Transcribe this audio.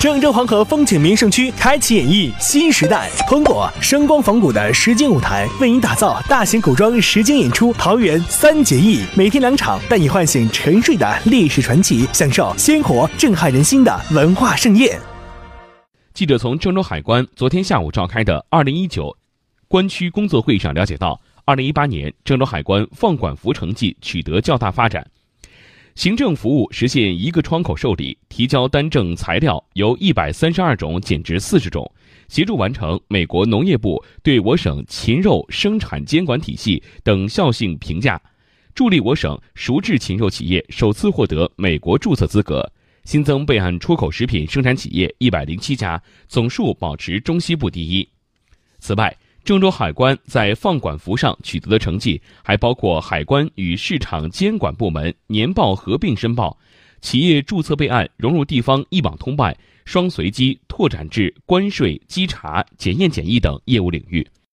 郑州黄河风景名胜区开启演绎新时代，通过声光仿古的实景舞台，为您打造大型古装实景演出《桃园三结义》，每天两场，带你唤醒沉睡的历史传奇，享受鲜活震撼人心的文化盛宴。记者从郑州海关昨天下午召开的二零一九关区工作会议上了解到，二零一八年郑州海关放管服成绩取得较大发展。行政服务实现一个窗口受理，提交单证材料由一百三十二种减至四十种，协助完成美国农业部对我省禽肉生产监管体系等效性评价，助力我省熟制禽肉企业首次获得美国注册资格，新增备案出口食品生产企业一百零七家，总数保持中西部第一。此外，郑州海关在放管服上取得的成绩，还包括海关与市场监管部门年报合并申报、企业注册备案融入地方一网通办、双随机拓展至关税稽查、检验检疫等业务领域。